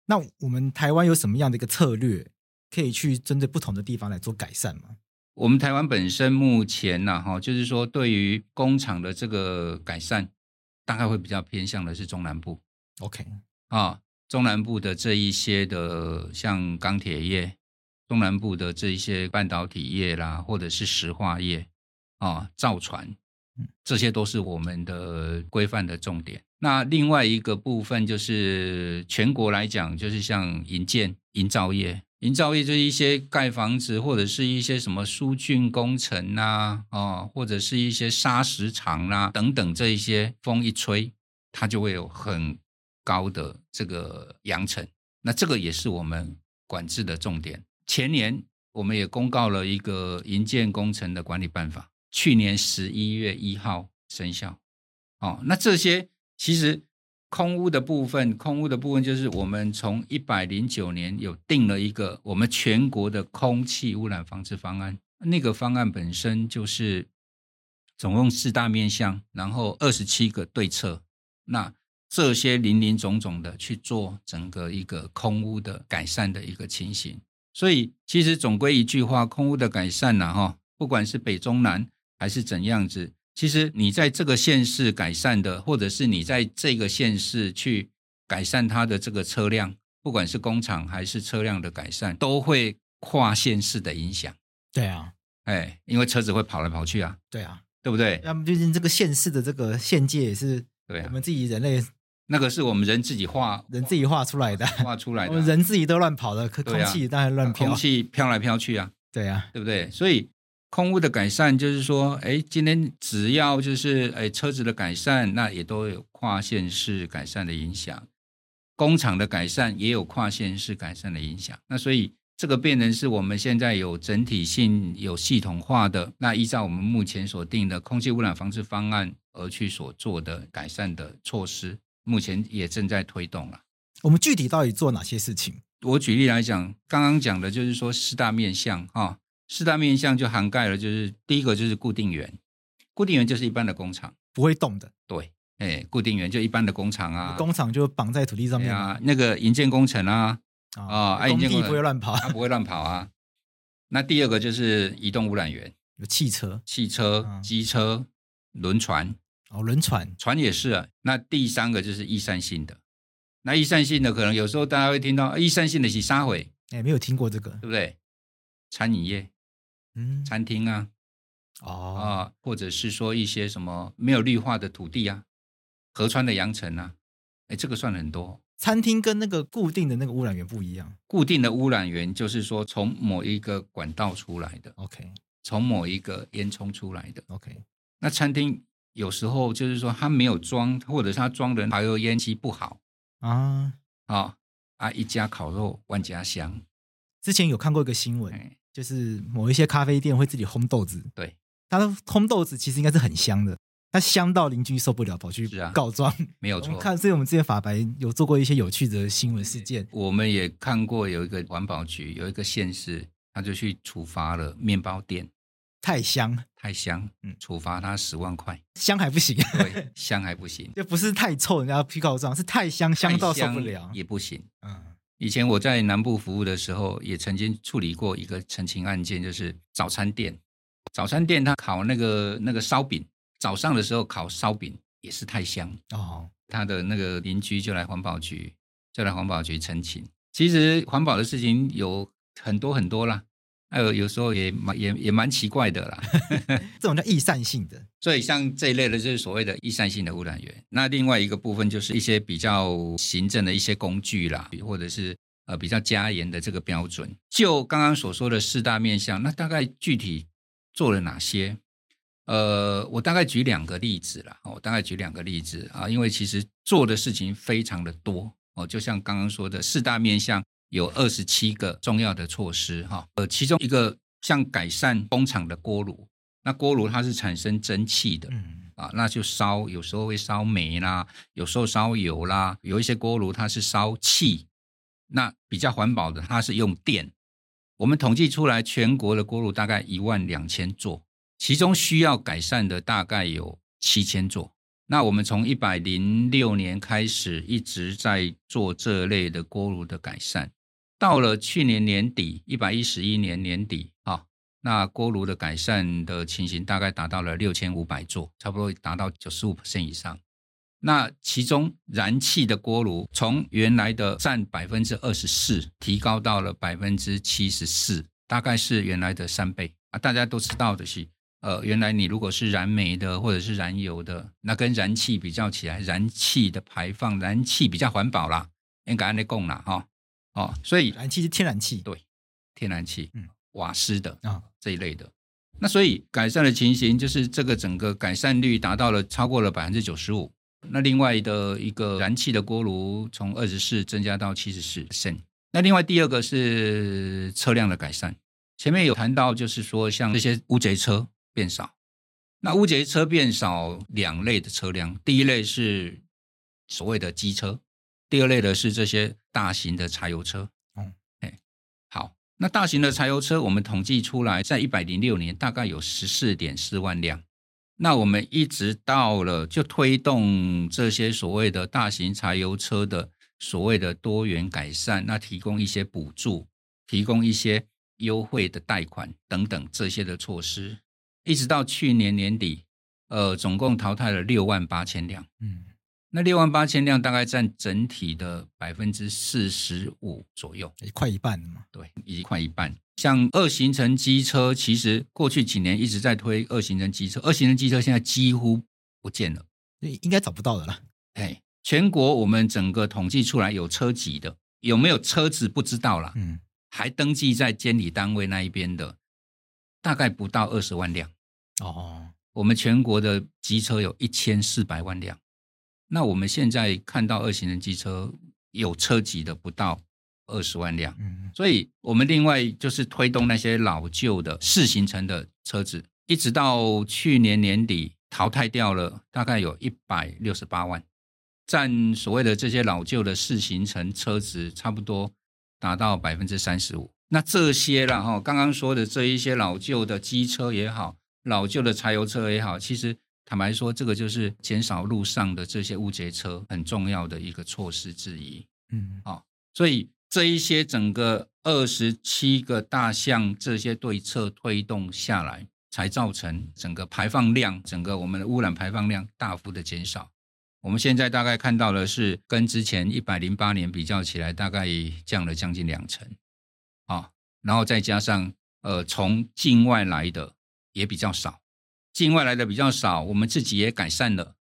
那我们台湾有什么样的一个策略，可以去针对不同的地方来做改善吗？我们台湾本身目前呢，哈，就是说对于工厂的这个改善，大概会比较偏向的是中南部。OK，啊，中南部的这一些的，像钢铁业。东南部的这一些半导体业啦，或者是石化业啊，造船，这些都是我们的规范的重点。那另外一个部分就是全国来讲，就是像营建、营造业，营造业就是一些盖房子或者是一些什么疏浚工程呐，啊，或者是一些砂石场啦等等，这一些风一吹，它就会有很高的这个扬尘。那这个也是我们管制的重点。前年我们也公告了一个营建工程的管理办法，去年十一月一号生效。哦，那这些其实空污的部分，空污的部分就是我们从一百零九年有定了一个我们全国的空气污染防治方案，那个方案本身就是总共四大面向，然后二十七个对策。那这些林林总总的去做整个一个空污的改善的一个情形。所以，其实总归一句话，空污的改善呐，哈，不管是北中南还是怎样子，其实你在这个县市改善的，或者是你在这个县市去改善它的这个车辆，不管是工厂还是车辆的改善，都会跨县市的影响。对啊，哎，因为车子会跑来跑去啊。对啊，对不对？那么最近这个县市的这个县界也是，对，我们自己人类。那个是我们人自己画，人自己画出来的，画出来的。我们人自己都乱跑的，空气当然乱飘，空气飘来飘去啊。对啊，对不对？所以空污的改善就是说，哎，今天只要就是哎车子的改善，那也都有跨县市改善的影响。工厂的改善也有跨县市改善的影响。那所以这个变成是我们现在有整体性、有系统化的，那依照我们目前所定的空气污染防治方案而去所做的改善的措施。目前也正在推动了。我们具体到底做哪些事情？我举例来讲，刚刚讲的就是说四大面向哈，四大面向就涵盖了，就是第一个就是固定源，固定源就是一般的工厂，不会动的。对，哎，固定源就一般的工厂啊，工厂就绑在土地上面啊，那个营建工程啊，啊，工地不会乱跑，它不会乱跑啊。那第二个就是移动污染源，有汽车、汽车、机车、轮船。哦，轮船。船也是啊。那第三个就是易散性的，那易散性的可能有时候大家会听到易散性的是沙毁？哎，没有听过这个，对不对？餐饮业，嗯，餐厅啊，哦。啊，或者是说一些什么没有绿化的土地啊，河川的扬尘啊，哎，这个算很多。餐厅跟那个固定的那个污染源不一样，固定的污染源就是说从某一个管道出来的，OK，从某一个烟囱出来的，OK，那餐厅。有时候就是说他没有装，或者是他装的排油烟机不好啊啊啊！一家烤肉万家香。之前有看过一个新闻，就是某一些咖啡店会自己烘豆子。对，他的烘豆子其实应该是很香的，他香到邻居受不了，跑去告状。啊、没有 <laughs> 错。看，所以我们之前法白有做过一些有趣的新闻事件。我们也看过有一个环保局有一个县市，他就去处罚了面包店。太香，太香，嗯，处罚他十万块，香还不行，对，香还不行，<laughs> 就不是太臭，人家批告状，是太香，香到受不了。也不行。嗯，以前我在南部服务的时候，也曾经处理过一个澄清案件，就是早餐店，早餐店他烤那个那个烧饼，早上的时候烤烧饼也是太香。哦，他的那个邻居就来环保局，就来环保局澄清。其实环保的事情有很多很多啦。还有有时候也蛮也也蛮奇怪的啦，<laughs> 这种叫易散性的，所以像这一类的就是所谓的易散性的污染源。那另外一个部分就是一些比较行政的一些工具啦，或者是呃比较加严的这个标准。就刚刚所说的四大面向，那大概具体做了哪些？呃，我大概举两个例子啦，我大概举两个例子啊，因为其实做的事情非常的多哦，就像刚刚说的四大面向。有二十七个重要的措施哈，呃，其中一个像改善工厂的锅炉，那锅炉它是产生蒸汽的，嗯啊，那就烧，有时候会烧煤啦，有时候烧油啦，有一些锅炉它是烧气，那比较环保的它是用电。我们统计出来，全国的锅炉大概一万两千座，其中需要改善的大概有七千座。那我们从一百零六年开始一直在做这类的锅炉的改善。到了去年年底，一百一十一年年底啊，那锅炉的改善的情形大概达到了六千五百座，差不多达到九十五%以上。那其中燃气的锅炉从原来的占百分之二十四，提高到了百分之七十四，大概是原来的三倍啊。大家都知道的是，呃，原来你如果是燃煤的或者是燃油的，那跟燃气比较起来，燃气的排放，燃气比较环保啦，应该按你供啦，哈。所以燃气是天然气，对，天然气，嗯，瓦斯的啊、哦、这一类的。那所以改善的情形就是这个整个改善率达到了超过了百分之九十五。那另外的一个燃气的锅炉从二十四增加到七十四升。那另外第二个是车辆的改善，前面有谈到就是说像这些乌贼车变少。那乌贼车变少两类的车辆，第一类是所谓的机车。第二类的是这些大型的柴油车，嗯，哎，好，那大型的柴油车我们统计出来，在一百零六年大概有十四点四万辆，那我们一直到了就推动这些所谓的大型柴油车的所谓的多元改善，那提供一些补助，提供一些优惠的贷款等等这些的措施，一直到去年年底，呃，总共淘汰了六万八千辆。嗯，那六万八千辆大概占整体的百分之四十五左右，快一半了嘛？对，已经快一半。像二行程机车，其实过去几年一直在推二行程机车，二行程机车现在几乎不见了，应该找不到的啦。哎，全国我们整个统计出来有车籍的，有没有车子不知道了。嗯，还登记在监理单位那一边的，大概不到二十万辆。哦，我们全国的机车有一千四百万辆，那我们现在看到二行程机车有车籍的不到。二十万辆，所以我们另外就是推动那些老旧的四行程的车子，一直到去年年底淘汰掉了，大概有一百六十八万，占所谓的这些老旧的四行程车子差不多达到百分之三十五。那这些了哈，刚刚说的这一些老旧的机车也好，老旧的柴油车也好，其实坦白说，这个就是减少路上的这些无节车很重要的一个措施之一。嗯，好，所以。这一些整个二十七个大项这些对策推动下来，才造成整个排放量，整个我们的污染排放量大幅的减少。我们现在大概看到的是，跟之前一百零八年比较起来，大概降了将近两成。啊，然后再加上呃，从境外来的也比较少，境外来的比较少，我们自己也改善了，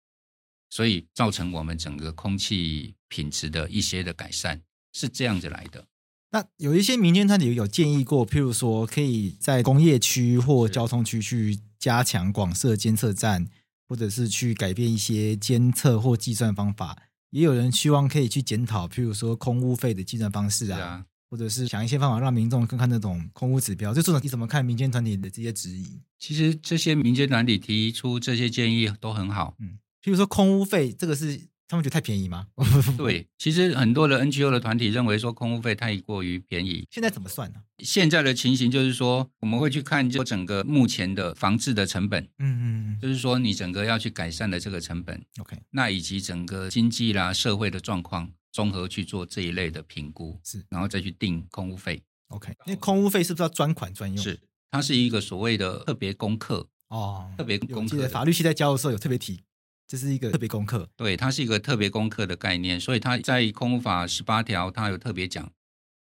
所以造成我们整个空气品质的一些的改善。是这样子来的。那有一些民间团体有建议过，譬如说可以在工业区或交通区去加强广设监测站，或者是去改变一些监测或计算方法。也有人希望可以去检讨，譬如说空污费的计算方式啊，啊或者是想一些方法让民众更看那种空屋指标。就这种你怎么看民间团体的这些质疑？其实这些民间团体提出这些建议都很好。嗯，譬如说空屋费这个是。他们觉得太便宜吗？<laughs> 对，其实很多的 NGO 的团体认为说空屋费太过于便宜。现在怎么算呢？现在的情形就是说，我们会去看就整个目前的防治的成本，嗯嗯，就是说你整个要去改善的这个成本，OK，那以及整个经济啦、社会的状况，综合去做这一类的评估，是，然后再去定空屋费，OK。那空屋费是不是要专款专用？是，它是一个所谓的特别功课哦，特别功课。法律系在教的时候有特别提。这是一个特别功课，对，它是一个特别功课的概念，所以它在空屋法十八条，它有特别讲，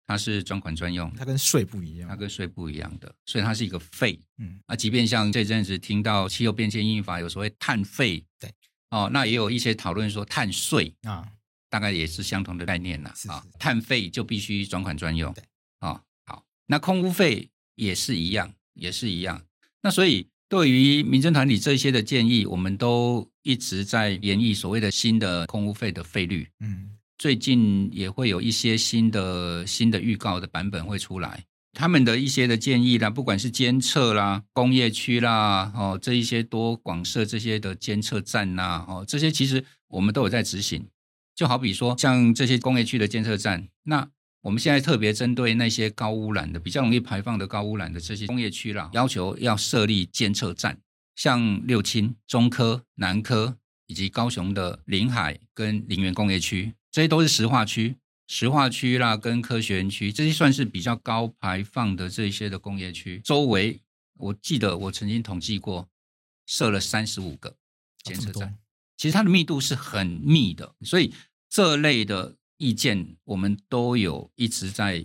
它是专款专用，它跟税不一样，它跟税不一样的，所以它是一个费。嗯，啊，即便像这阵子听到气候变迁因应法有所谓碳费，对，哦，那也有一些讨论说碳税啊，大概也是相同的概念了啊，碳费就必须专款专用，对，啊，好，那空污费也是一样，也是一样，那所以。对于民政团体这些的建议，我们都一直在研议所谓的新的空污费的费率。嗯，最近也会有一些新的新的预告的版本会出来，他们的一些的建议啦，不管是监测啦、工业区啦，哦，这一些多广设这些的监测站呐，哦，这些其实我们都有在执行。就好比说，像这些工业区的监测站，那。我们现在特别针对那些高污染的、比较容易排放的高污染的这些工业区啦，要求要设立监测站，像六轻、中科、南科以及高雄的临海跟林园工业区，这些都是石化区、石化区啦，跟科学园区这些算是比较高排放的这些的工业区，周围我记得我曾经统计过，设了三十五个监测站，其实它的密度是很密的，所以这类的。意见我们都有一直在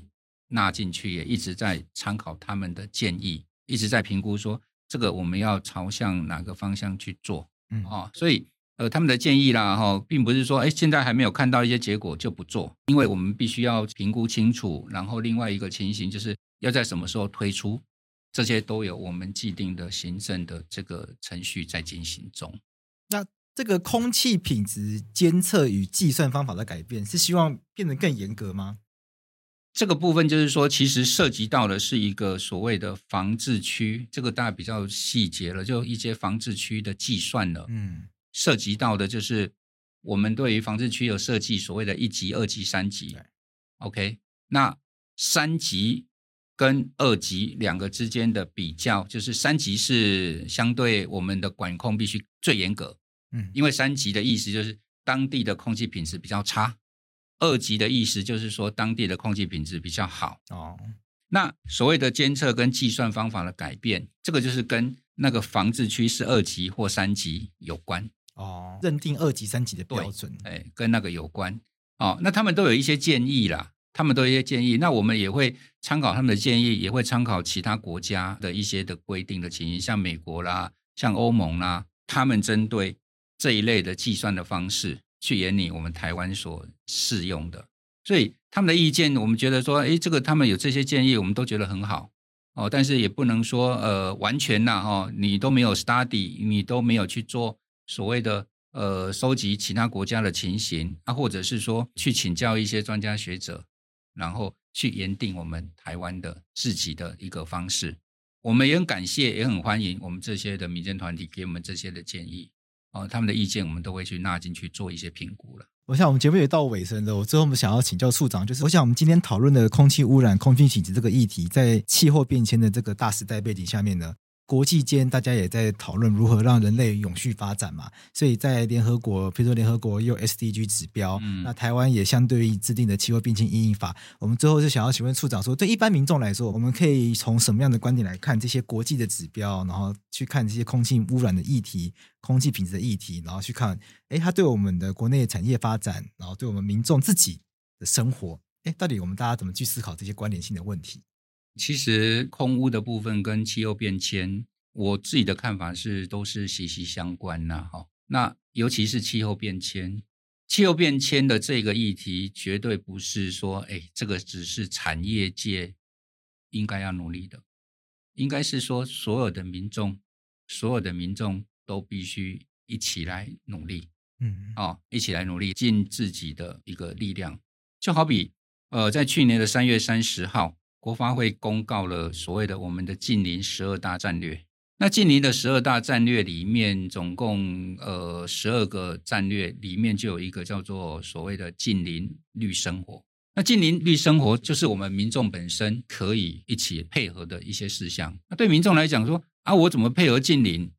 纳进去，也一直在参考他们的建议，一直在评估说这个我们要朝向哪个方向去做，嗯啊，所以呃他们的建议啦哈，并不是说哎现在还没有看到一些结果就不做，因为我们必须要评估清楚，然后另外一个情形就是要在什么时候推出，这些都有我们既定的行政的这个程序在进行中。那。这个空气品质监测与计算方法的改变，是希望变得更严格吗？这个部分就是说，其实涉及到的是一个所谓的防治区，这个大家比较细节了，就一些防治区的计算了。嗯，涉及到的就是我们对于防治区有设计所谓的一级、二级、三级。OK，那三级跟二级两个之间的比较，就是三级是相对我们的管控必须最严格，嗯，因为三级的意思就是当地的空气品质比较差，二级的意思就是说当地的空气品质比较好。哦，那所谓的监测跟计算方法的改变，这个就是跟那个防治区是二级或三级有关。哦，认定二级、三级的标准，哎，跟那个有关。哦，那他们都有一些建议啦，他们都有一些建议，那我们也会参考他们的建议，也会参考其他国家的一些的规定的情形，像美国啦，像欧盟啦，他们针对这一类的计算的方式去研拟我们台湾所适用的，所以他们的意见，我们觉得说，哎，这个他们有这些建议，我们都觉得很好哦，但是也不能说呃完全呐，哦，你都没有 study，你都没有去做所谓的。呃，收集其他国家的情形啊，或者是说去请教一些专家学者，然后去研定我们台湾的自己的一个方式。我们也很感谢，也很欢迎我们这些的民间团体给我们这些的建议哦，他们的意见我们都会去纳进去做一些评估了。我想我们节目也到尾声了，我最后我们想要请教处长，就是我想我们今天讨论的空气污染、空气品质这个议题，在气候变迁的这个大时代背景下面呢，国际间大家也在讨论如何让人类永续发展嘛，所以在联合国，比如说联合国也有 SDG 指标，嗯，那台湾也相对于制定的气候变迁因应法。我们最后是想要请问处长说，对一般民众来说，我们可以从什么样的观点来看这些国际的指标，然后去看这些空气污染的议题、空气品质的议题，然后去看，哎，它对我们的国内产业发展，然后对我们民众自己的生活，哎，到底我们大家怎么去思考这些关联性的问题？其实空屋的部分跟气候变迁，我自己的看法是都是息息相关呐。哈，那尤其是气候变迁，气候变迁的这个议题，绝对不是说，哎，这个只是产业界应该要努力的，应该是说所有的民众，所有的民众都必须一起来努力，嗯，哦，一起来努力，尽自己的一个力量。就好比，呃，在去年的三月三十号。国发会公告了所谓的我们的近邻十二大战略。那近邻的十二大战略里面，总共呃十二个战略里面就有一个叫做所谓的近邻绿生活。那近邻绿生活就是我们民众本身可以一起配合的一些事项。那对民众来讲说啊，我怎么配合近邻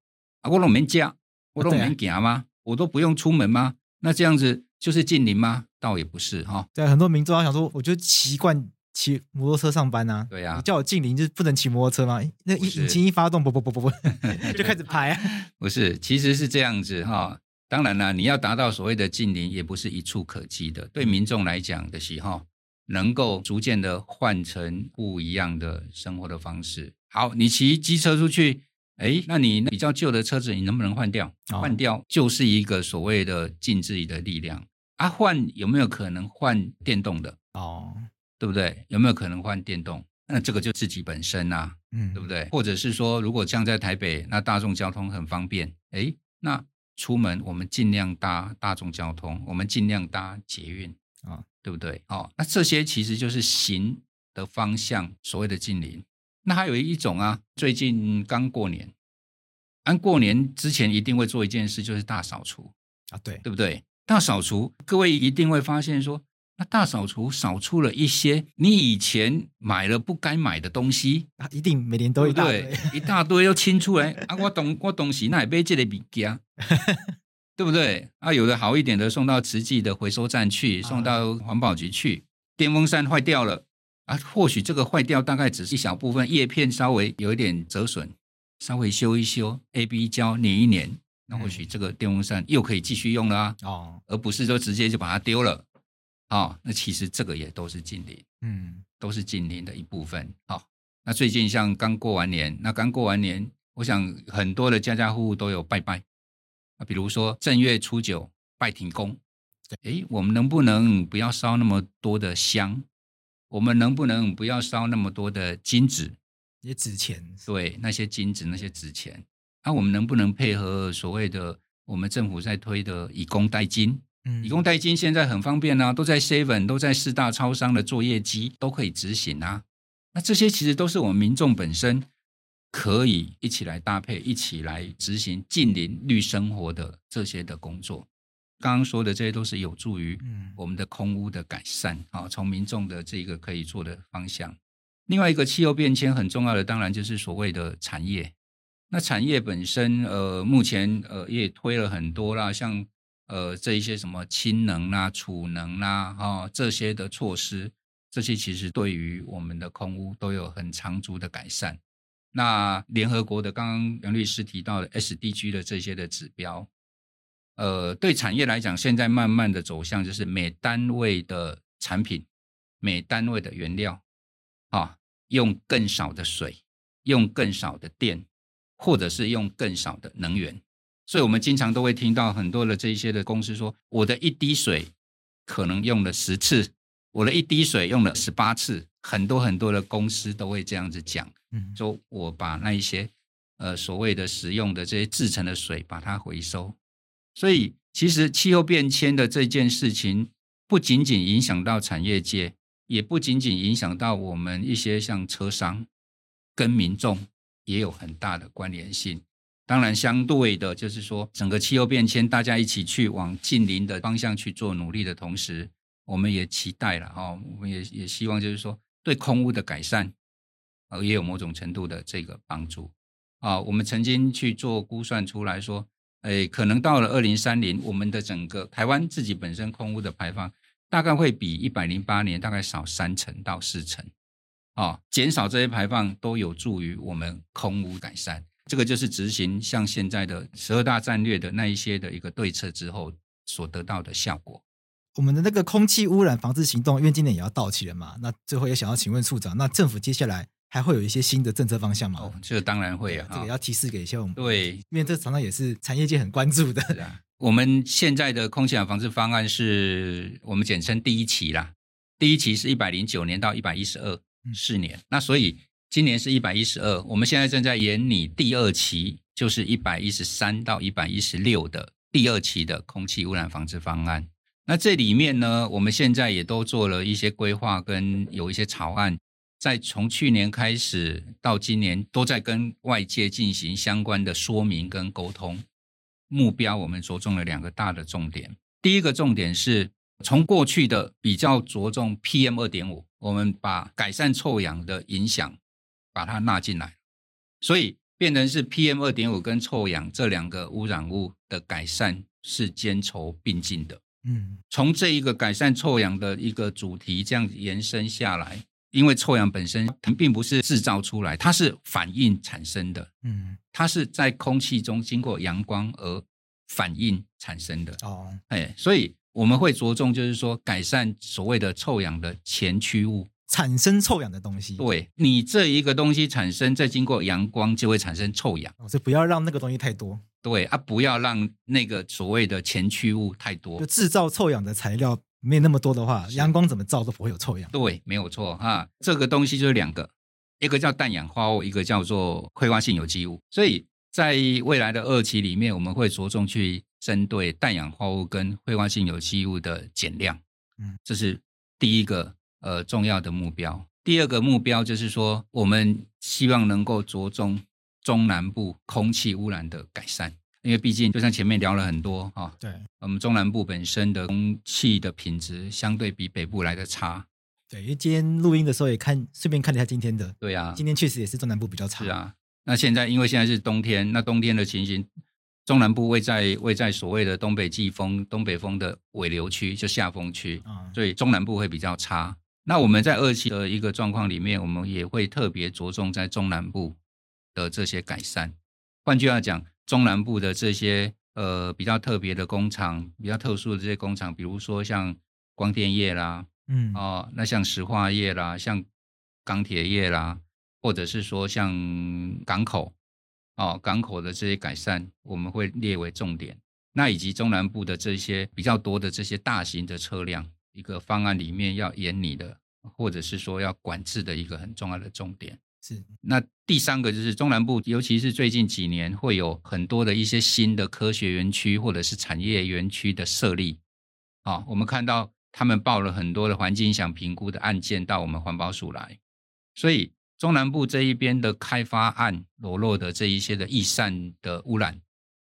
啊？我都没家，我都没行吗？我都不用出门吗？那这样子就是近邻吗？倒也不是哈。对，很多民众想说，我就习惯。骑摩托车上班啊？对呀、啊，你叫我净零就是不能骑摩托车吗？那一引擎一发动，不不不不不，<laughs> 就开始拍、啊。不是，其实是这样子哈。当然了，你要达到所谓的净零，也不是一触可及的。对民众来讲的喜好，能够逐渐的换成不一样的生活的方式。好，你骑机车出去，哎，那你比较旧的车子，你能不能换掉？哦、换掉就是一个所谓的尽自己的力量。啊，换有没有可能换电动的？哦。对不对？有没有可能换电动？那这个就自己本身呐，嗯，对不对？或者是说，如果像在台北，那大众交通很方便，哎，那出门我们尽量搭大众交通，我们尽量搭捷运啊，对不对？哦，那这些其实就是行的方向，所谓的近邻。那还有一种啊，最近刚过年，按过年之前一定会做一件事，就是大扫除啊，对，对不对？大扫除，各位一定会发现说。那大扫除扫出了一些你以前买了不该买的东西，啊，一定每年都一大堆，一大堆又清出来啊！我东我东西那也被这里比价，<laughs> 对不对？啊，有的好一点的送到慈济的回收站去，送到环保局去。电风扇坏掉了啊，或许这个坏掉大概只是一小部分，叶片稍微有一点折损，稍微修一修，A B 胶粘一粘，那或许这个电风扇又可以继续用了啊，哦，而不是说直接就把它丢了。啊、哦，那其实这个也都是近邻，嗯，都是近邻的一部分。好、哦，那最近像刚过完年，那刚过完年，我想很多的家家户户都有拜拜啊，比如说正月初九拜天公，哎，我们能不能不要烧那么多的香？我们能不能不要烧那么多的金纸？也纸钱？对，那些金纸，那些纸钱，那、啊、我们能不能配合所谓的我们政府在推的以工代金？以工代金现在很方便啊，都在 Seven，都在四大超商的作业机都可以执行啊。那这些其实都是我们民众本身可以一起来搭配，一起来执行近邻绿生活的这些的工作。刚刚说的这些都是有助于我们的空屋的改善啊，从民众的这个可以做的方向。另外一个气候变迁很重要的，当然就是所谓的产业。那产业本身，呃，目前呃也推了很多啦，像呃这一些什么氢能啦、储能啦，哦这些的措施，这些其实对于我们的空污都有很长足的改善。那联合国的刚刚杨律师提到的 SDG 的这些的指标，呃，对产业来讲，现在慢慢的走向就是每单位的产品、每单位的原料，啊，用更少的水，用更少的电。或者是用更少的能源，所以我们经常都会听到很多的这些的公司说，我的一滴水可能用了十次，我的一滴水用了十八次，很多很多的公司都会这样子讲，嗯，说我把那一些呃所谓的使用的这些制成的水把它回收，所以其实气候变迁的这件事情不仅仅影响到产业界，也不仅仅影响到我们一些像车商跟民众。也有很大的关联性。当然，相对的，就是说，整个气候变迁，大家一起去往近邻的方向去做努力的同时，我们也期待了哈，我们也也希望，就是说，对空污的改善，呃，也有某种程度的这个帮助啊。我们曾经去做估算出来说，诶，可能到了二零三零，我们的整个台湾自己本身空污的排放，大概会比一百零八年大概少三成到四成。啊，减少这些排放都有助于我们空污改善。这个就是执行像现在的十二大战略的那一些的一个对策之后所得到的效果。我们的那个空气污染防治行动，因为今年也要到期了嘛，那最后也想要请问处长，那政府接下来还会有一些新的政策方向吗？哦，这个当然会啊，这个要提示给一下我们。对，因为这常常也是产业界很关注的。是啊，我们现在的空气污染防治方案是我们简称第一期啦，第一期是一百零九年到一百一十二。四年，那所以今年是一百一十二，我们现在正在研拟第二期，就是一百一十三到一百一十六的第二期的空气污染防治方案。那这里面呢，我们现在也都做了一些规划，跟有一些草案，在从去年开始到今年，都在跟外界进行相关的说明跟沟通。目标我们着重了两个大的重点，第一个重点是从过去的比较着重 PM 二点五。我们把改善臭氧的影响把它纳进来，所以变成是 PM 二点五跟臭氧这两个污染物的改善是兼筹并进的。嗯，从这一个改善臭氧的一个主题这样延伸下来，因为臭氧本身它并不是制造出来，它是反应产生的。嗯，它是在空气中经过阳光而反应产生的。哦，哎，所以。我们会着重，就是说改善所谓的臭氧的前驱物，产生臭氧的东西。对，你这一个东西产生，再经过阳光就会产生臭氧。所以不要让那个东西太多。对啊，不要让那个所谓的前驱物太多。就制造臭氧的材料没那么多的话，阳光怎么照都不会有臭氧。对，没有错哈。这个东西就是两个，一个叫氮氧化物，一个叫做挥发性有机物。所以在未来的二期里面，我们会着重去。针对氮氧化物跟挥发性有机物的减量，嗯，这是第一个呃重要的目标。第二个目标就是说，我们希望能够着重中南部空气污染的改善，因为毕竟就像前面聊了很多哈，对，我们中南部本身的空气的品质相对比北部来的差。对，因为今天录音的时候也看，顺便看了一下今天的，对啊，今天确实也是中南部比较差。是啊，那现在因为现在是冬天，那冬天的情形。中南部位在位在所谓的东北季风、东北风的尾流区，就下风区，所以中南部会比较差。那我们在二期的一个状况里面，我们也会特别着重在中南部的这些改善。换句话讲，中南部的这些呃比较特别的工厂、比较特殊的这些工厂，比如说像光电业啦，嗯，哦，那像石化业啦，像钢铁业啦，或者是说像港口。哦，港口的这些改善，我们会列为重点。那以及中南部的这些比较多的这些大型的车辆，一个方案里面要严拟的，或者是说要管制的一个很重要的重点。是。那第三个就是中南部，尤其是最近几年会有很多的一些新的科学园区或者是产业园区的设立。啊，我们看到他们报了很多的环境影响评估的案件到我们环保署来，所以。中南部这一边的开发案裸露的这一些的易散的污染，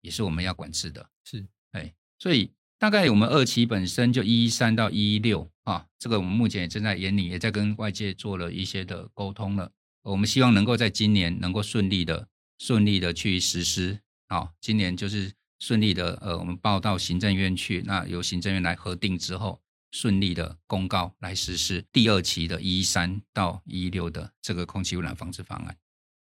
也是我们要管制的。是，哎，所以大概我们二期本身就一一三到一一六啊，这个我们目前也正在研拟，也在跟外界做了一些的沟通了。我们希望能够在今年能够顺利的、顺利的去实施。好，今年就是顺利的，呃，我们报到行政院去，那由行政院来核定之后，顺利的公告来实施第二期的一一三到一六的这个空气污染防治方案。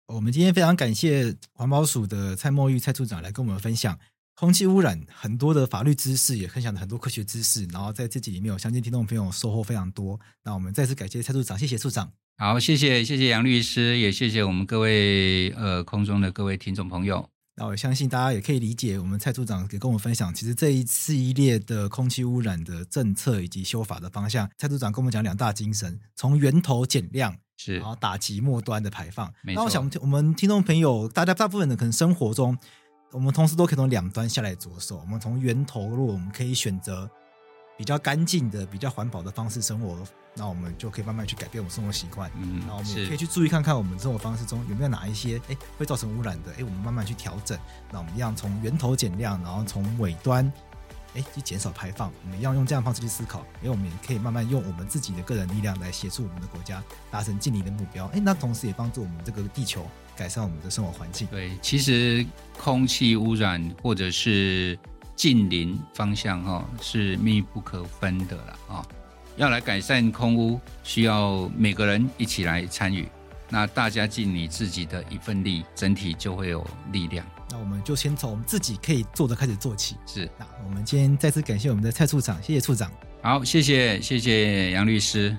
我们今天非常感谢环保署的蔡墨玉蔡处长来跟我们分享。空气污染很多的法律知识，也分享了很多科学知识，然后在这集里面，我相信听众朋友收获非常多。那我们再次感谢蔡处长，谢谢处长。好，谢谢谢谢杨律师，也谢谢我们各位呃空中的各位听众朋友。那我相信大家也可以理解，我们蔡处长也跟我们分享，其实这一次一列的空气污染的政策以及修法的方向，蔡处长跟我们讲两大精神：从源头减量，是，然后打击末端的排放。那我想我们听众朋友，大家大部分的可能生活中。我们同时都可以从两端下来着手。我们从源头，如果我们可以选择比较干净的、比较环保的方式生活，那我们就可以慢慢去改变我们生活习惯。嗯，那我们也可以去注意看看我们生活方式中有没有哪一些哎会造成污染的，哎，我们慢慢去调整。那我们一样从源头减量，然后从尾端哎去减少排放。我们要用这样方式去思考，因为我们也可以慢慢用我们自己的个人力量来协助我们的国家达成净零的目标。哎，那同时也帮助我们这个地球。改善我们的生活环境。对，其实空气污染或者是净零方向哈是密不可分的了啊。要来改善空污，需要每个人一起来参与。那大家尽你自己的一份力，整体就会有力量。那我们就先从我们自己可以做的开始做起。是。那我们今天再次感谢我们的蔡处长，谢谢处长。好，谢谢谢谢杨律师。